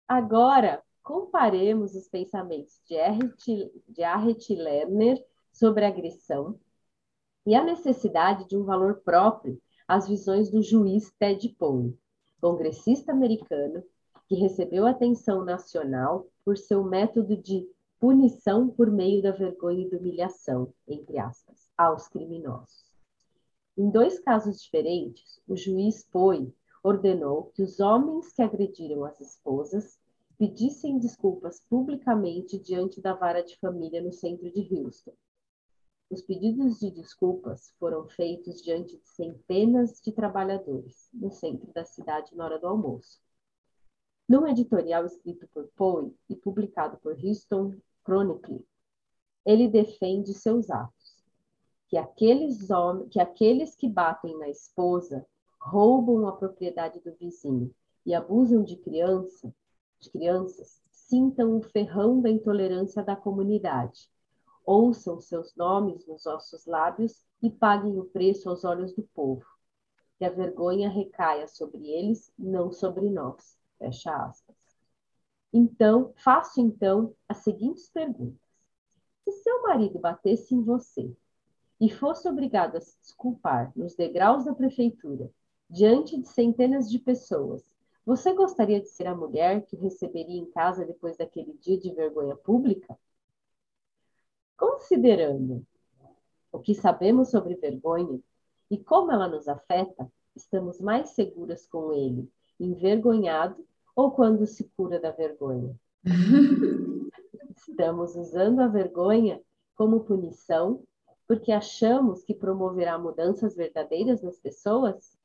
Agora, comparemos os pensamentos de Arret, de Arret Lerner sobre agressão e a necessidade de um valor próprio às visões do juiz Ted Poe, congressista americano que recebeu atenção nacional por seu método de punição por meio da vergonha e da humilhação, entre aspas, aos criminosos. Em dois casos diferentes, o juiz Poe ordenou que os homens que agrediram as esposas pedissem desculpas publicamente diante da vara de família no centro de Houston. Os pedidos de desculpas foram feitos diante de centenas de trabalhadores no centro da cidade na hora do almoço. Num editorial escrito por Poe e publicado por Houston Chronicle, ele defende seus atos, que aqueles, homens, que aqueles que batem na esposa roubam a propriedade do vizinho e abusam de criança, de crianças, sintam o ferrão da intolerância da comunidade. Ouçam seus nomes nos nossos lábios e paguem o preço aos olhos do povo. Que a vergonha recaia sobre eles, não sobre nós. Fecha aspas. Então, faço então as seguintes perguntas. Se seu marido batesse em você e fosse obrigado a se desculpar nos degraus da prefeitura, diante de centenas de pessoas, você gostaria de ser a mulher que receberia em casa depois daquele dia de vergonha pública? Considerando o que sabemos sobre vergonha e como ela nos afeta, estamos mais seguras com ele, envergonhado ou quando se cura da vergonha? <laughs> Estamos usando a vergonha como punição porque achamos que promoverá mudanças verdadeiras nas pessoas?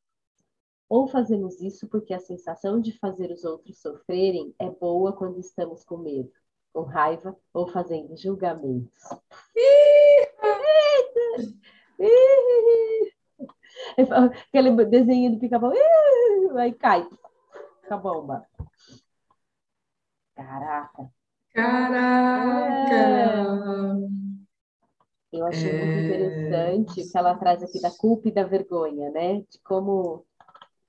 Ou fazemos isso porque a sensação de fazer os outros sofrerem é boa quando estamos com medo, com raiva ou fazendo julgamentos? <laughs> Aquele desenho do pica-pau, aí cai a bomba. Caraca. Caraca! É. Eu achei é... muito interessante o que ela traz aqui da culpa e da vergonha, né? De como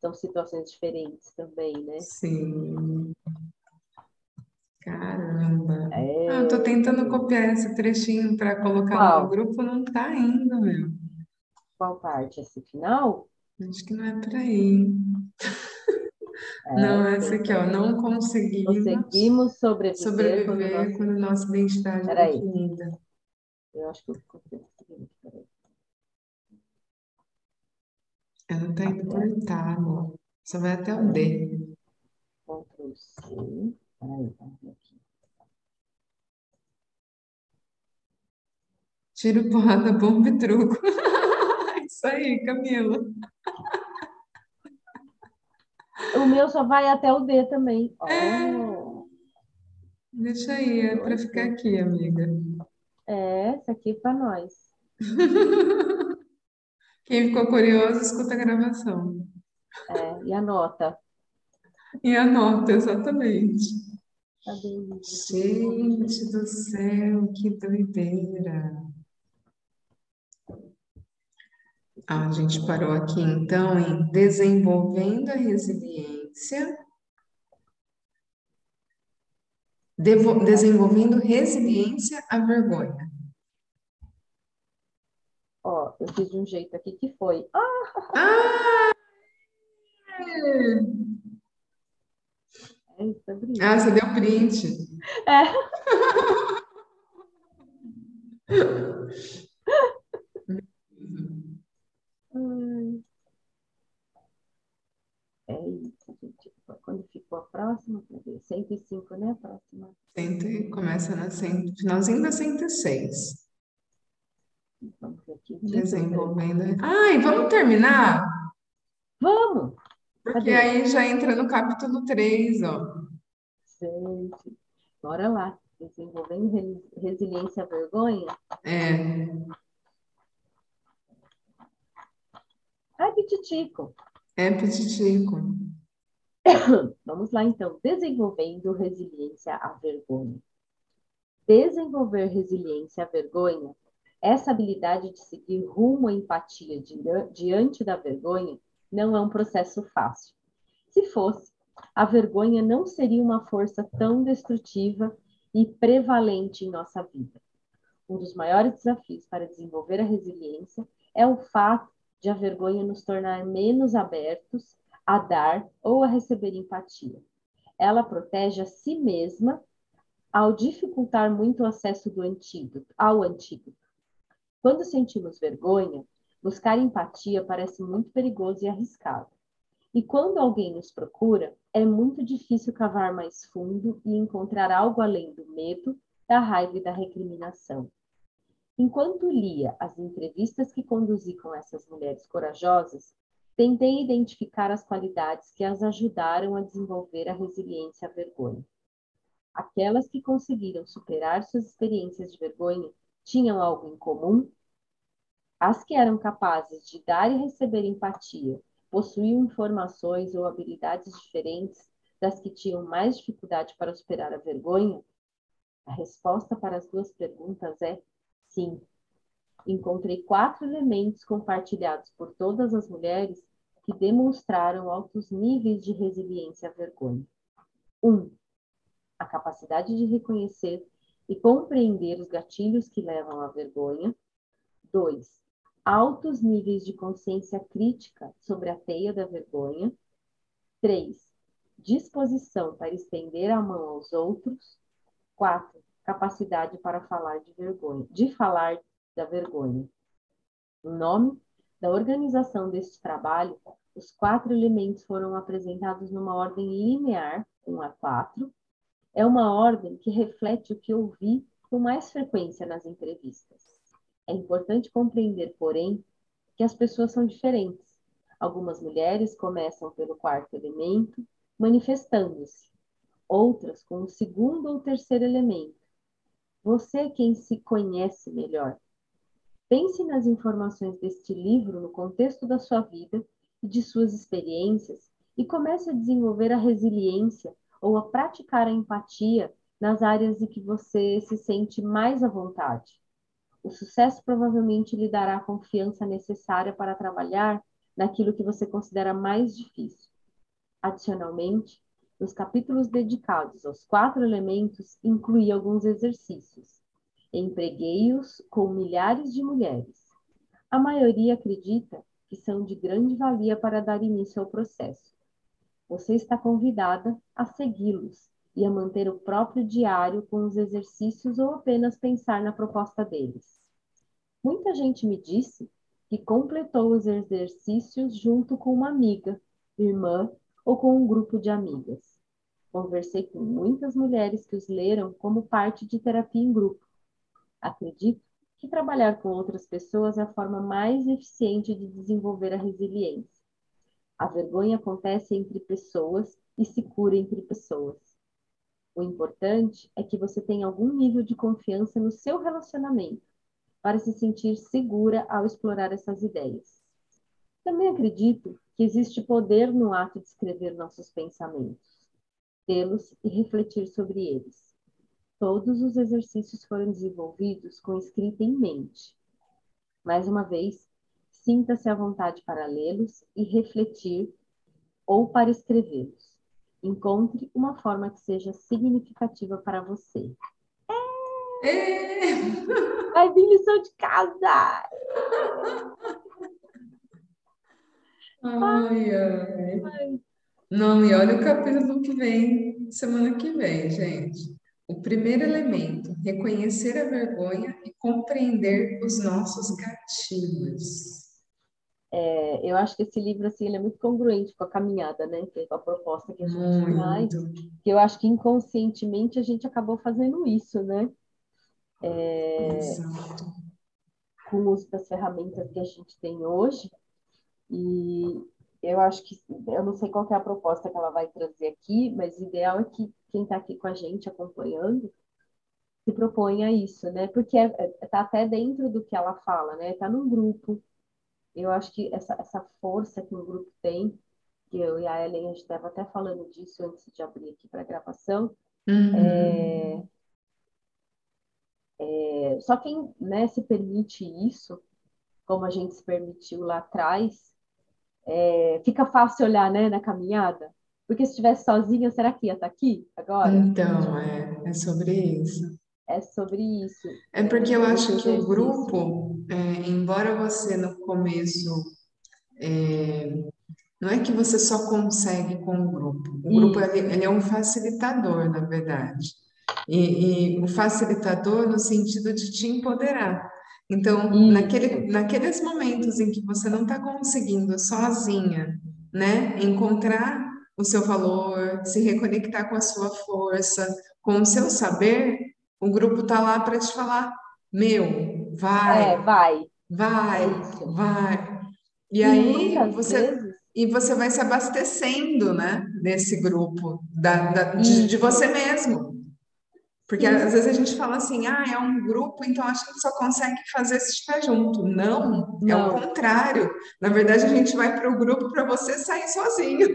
são situações diferentes também, né? Sim. Caramba. É... Ah, eu tô tentando copiar esse trechinho para colocar Qual? no grupo, não tá indo, meu. Qual parte? Esse final? Acho que não é por aí. É, não, essa aqui, ó. Não conseguimos, conseguimos sobreviver, sobreviver quando, quando nossa identidade é definida. Eu acho que eu consegui. Peraí. Ela está indo por tá, amor. Só vai até o D. Ctrl C. Peraí, tá aqui. Tiro, porrada, bomba e truco. <laughs> Isso aí, Camila. O meu só vai até o D também. É. Oh. Deixa aí, é para ficar aqui, amiga. É, essa aqui é para nós. <laughs> Quem ficou curioso, escuta a gravação. É, e anota. E anota, exatamente. Gente do céu, que doideira. A gente parou aqui então em desenvolvendo a resiliência, desenvolvendo resiliência à vergonha. Ó, eu fiz de um jeito aqui que foi. Ah! ah! É, é ah, você deu print. É. <laughs> É isso, gente. Quando ficou a próxima? 105, né? A próxima. Cento, começa na cento, finalzinho da 106. Vamos ver aqui. Desenvolvendo. Ai, vamos terminar? Vamos! Porque Cadê? aí já entra no capítulo 3, ó. Gente, bora lá. Desenvolvendo resiliência à vergonha? É. Ai, Pititico. É, Pititico. <coughs> Vamos lá, então. Desenvolvendo resiliência à vergonha. Desenvolver resiliência à vergonha essa habilidade de seguir rumo à empatia diante da vergonha não é um processo fácil. Se fosse, a vergonha não seria uma força tão destrutiva e prevalente em nossa vida. Um dos maiores desafios para desenvolver a resiliência é o fato de a vergonha nos tornar menos abertos a dar ou a receber empatia. Ela protege a si mesma ao dificultar muito o acesso do antídoto, ao antídoto. Quando sentimos vergonha, buscar empatia parece muito perigoso e arriscado. E quando alguém nos procura, é muito difícil cavar mais fundo e encontrar algo além do medo, da raiva e da recriminação. Enquanto lia as entrevistas que conduzi com essas mulheres corajosas, tentei identificar as qualidades que as ajudaram a desenvolver a resiliência à vergonha. Aquelas que conseguiram superar suas experiências de vergonha tinham algo em comum? As que eram capazes de dar e receber empatia possuíam informações ou habilidades diferentes das que tinham mais dificuldade para superar a vergonha? A resposta para as duas perguntas é sim. Encontrei quatro elementos compartilhados por todas as mulheres que demonstraram altos níveis de resiliência à vergonha. 1. Um, a capacidade de reconhecer e compreender os gatilhos que levam à vergonha. 2. Altos níveis de consciência crítica sobre a teia da vergonha. 3. Disposição para estender a mão aos outros. 4. Capacidade para falar de vergonha, de falar da vergonha. Nome da organização deste trabalho, os quatro elementos foram apresentados numa ordem linear, 1 a 4. É uma ordem que reflete o que ouvi com mais frequência nas entrevistas. É importante compreender, porém, que as pessoas são diferentes. Algumas mulheres começam pelo quarto elemento, manifestando-se. Outras com o segundo ou terceiro elemento. Você é quem se conhece melhor. Pense nas informações deste livro no contexto da sua vida e de suas experiências e comece a desenvolver a resiliência ou a praticar a empatia nas áreas em que você se sente mais à vontade. O sucesso provavelmente lhe dará a confiança necessária para trabalhar naquilo que você considera mais difícil. Adicionalmente, nos capítulos dedicados aos quatro elementos, inclui alguns exercícios Empreguei-os com milhares de mulheres. A maioria acredita que são de grande valia para dar início ao processo. Você está convidada a segui-los e a manter o próprio diário com os exercícios ou apenas pensar na proposta deles. Muita gente me disse que completou os exercícios junto com uma amiga, irmã ou com um grupo de amigas. Conversei com muitas mulheres que os leram como parte de terapia em grupo Acredito que trabalhar com outras pessoas é a forma mais eficiente de desenvolver a resiliência. A vergonha acontece entre pessoas e se cura entre pessoas. O importante é que você tenha algum nível de confiança no seu relacionamento para se sentir segura ao explorar essas ideias. Também acredito que existe poder no ato de escrever nossos pensamentos, tê-los e refletir sobre eles. Todos os exercícios foram desenvolvidos com escrita em mente. Mais uma vez, sinta-se à vontade para lê-los e refletir ou para escrevê-los. Encontre uma forma que seja significativa para você. É! Vai vir lição de casa! Ai, ai. ai. Não, e olha o capítulo que vem, semana que vem, gente. O primeiro elemento, reconhecer a vergonha e compreender os nossos gatilhos. É, eu acho que esse livro assim, é muito congruente com a caminhada, né? Com a proposta que a gente muito. faz. Que eu acho que inconscientemente a gente acabou fazendo isso, né? É, Exato. Com o uso das ferramentas que a gente tem hoje. E eu acho que, eu não sei qual é a proposta que ela vai trazer aqui, mas o ideal é que quem está aqui com a gente acompanhando se proponha isso, né? Porque está é, é, tá até dentro do que ela fala, né? Está num grupo. Eu acho que essa, essa força que um grupo tem, que eu e a Ellen, a gente estava até falando disso antes de abrir aqui para a gravação, uhum. é, é, só quem né, se permite isso, como a gente se permitiu lá atrás, é, fica fácil olhar né, na caminhada. Porque se estivesse sozinha, será que ia estar tá aqui agora? Então, é, é sobre isso. É sobre isso. É porque eu acho que o grupo, é, embora você no começo é, não é que você só consegue com o grupo. O grupo ele, ele é um facilitador, na verdade. E, e, o facilitador no sentido de te empoderar. Então, naquele, naqueles momentos em que você não está conseguindo sozinha, né, encontrar o seu valor, se reconectar com a sua força, com o seu saber, o grupo está lá para te falar: meu, vai, É, vai. vai, É isso. vai. E E aí você vezes, e você vai se abastecendo, né, desse grupo, da, da- de, de isso, você mesmo. Porque sim, às vezes a gente fala assim, ah, é um grupo, então a gente só consegue fazer se estiver junto. Não, é o não. contrário. Na verdade, a gente vai para o grupo para você sair sozinho.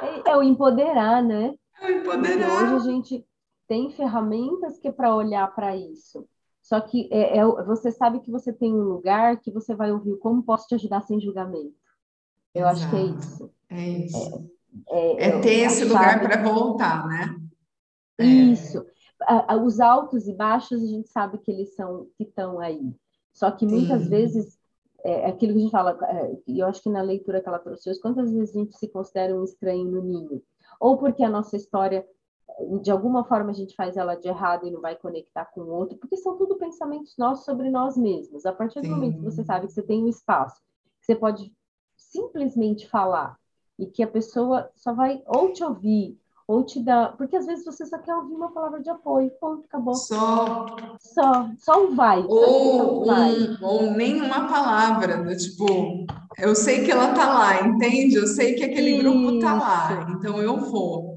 É, é o empoderar, né? É hoje empoderar. a gente tem ferramentas que é para olhar para isso. Só que é, é o- você sabe que você tem um lugar que você vai ouvir como posso te ajudar sem julgamento. Eu acho que é Exato. isso. É isso. É, É ter é a esse lugar para voltar, né? É, Isso. Os altos e baixos a gente sabe que eles são que estão aí. Só que muitas sim. vezes é é aquilo que a gente fala, é, e eu acho que na leitura que ela trouxe hoje, quantas vezes a gente se considera um estranho no ninho? Ou porque a nossa história, de alguma forma, a gente faz ela de errado e não vai conectar com o outro, porque são tudo pensamentos nossos sobre nós mesmos. A partir do momento que você Sim. sabe que você tem um espaço, que você pode simplesmente falar e que a pessoa só vai ou te ouvir ou te dar, porque às vezes você só quer ouvir uma palavra de apoio, ponto, acabou. Só Só, só um vai, só ou um vai. um ou nenhuma palavra, do tipo, eu sei que ela tá lá, entende? Eu sei que aquele grupo tá lá, Isso, então eu vou.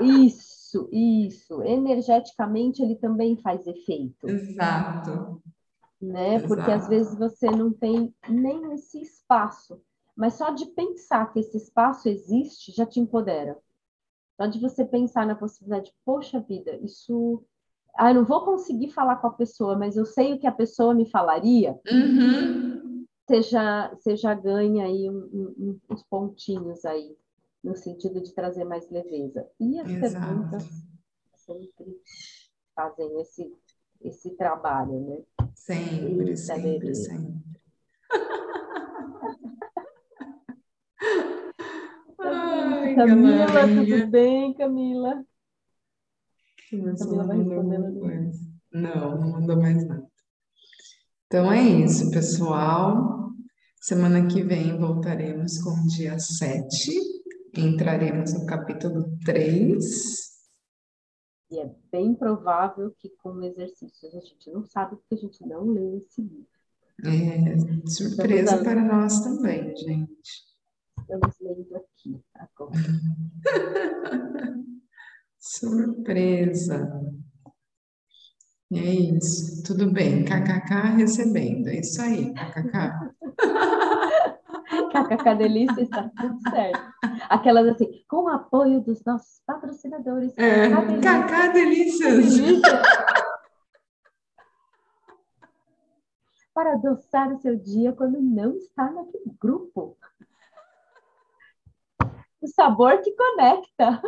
isso, isso. Energeticamente ele também faz efeito, Exato, né? Porque às exato. vezes você não tem nem esse espaço, mas só de pensar que esse espaço existe já te empodera. Só de você pensar na possibilidade, poxa vida, isso. Ah, eu não vou conseguir falar com a pessoa, mas eu sei o que a pessoa me falaria. Uhum. Você já, você já ganha aí um- um- uns pontinhos aí, no sentido de trazer mais leveza. E as Exato. perguntas sempre fazem esse, esse trabalho, né? Sempre, Eita, sempre, sempre. <laughs> Camila, galerinha. tudo bem, Camila? Camila não vai responder? Não, não mandou mais nada. Então é isso, pessoal. Semana que vem voltaremos com o dia 7. Entraremos no capítulo 3. E é bem provável que com exercícios a gente não sabe porque a gente não leu esse livro. É surpresa a- para nós também, gente. Estamos lendo aqui agora. <laughs> Surpresa. É isso. Tudo bem. KKK recebendo. É isso aí, KKK. <laughs> KKK Delícia está tudo certo. Aquelas assim, com o apoio dos nossos patrocinadores, É. KK delícias. delícia <laughs> para adoçar o seu dia quando não está naquele grupo. O sabor que conecta.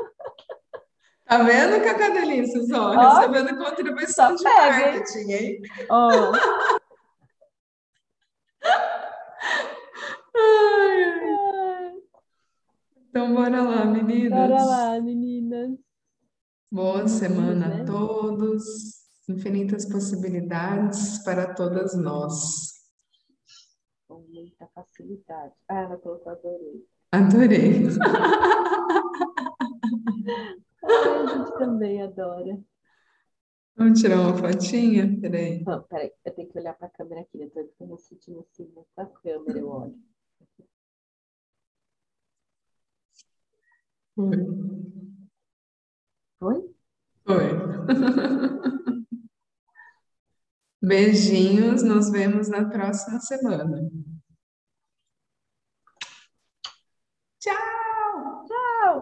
Tá vendo, KK delícias? Ó, Ó, recebendo contribuição só de marketing, hein? <laughs> Então, bora lá, bora meninas. lá, meninas. Boa semana a né? todos. Infinitas possibilidades para todas nós. Com muita facilidade. Ah, ela colocou adorei. Adorei. A gente também adora. Vamos tirar uma fotinha? Peraí. Não, peraí, eu tenho que olhar para a câmera aqui, né? Tô me sentindo assim, com a câmera eu olho. Foi? Foi. Beijinhos, nos vemos na próxima semana.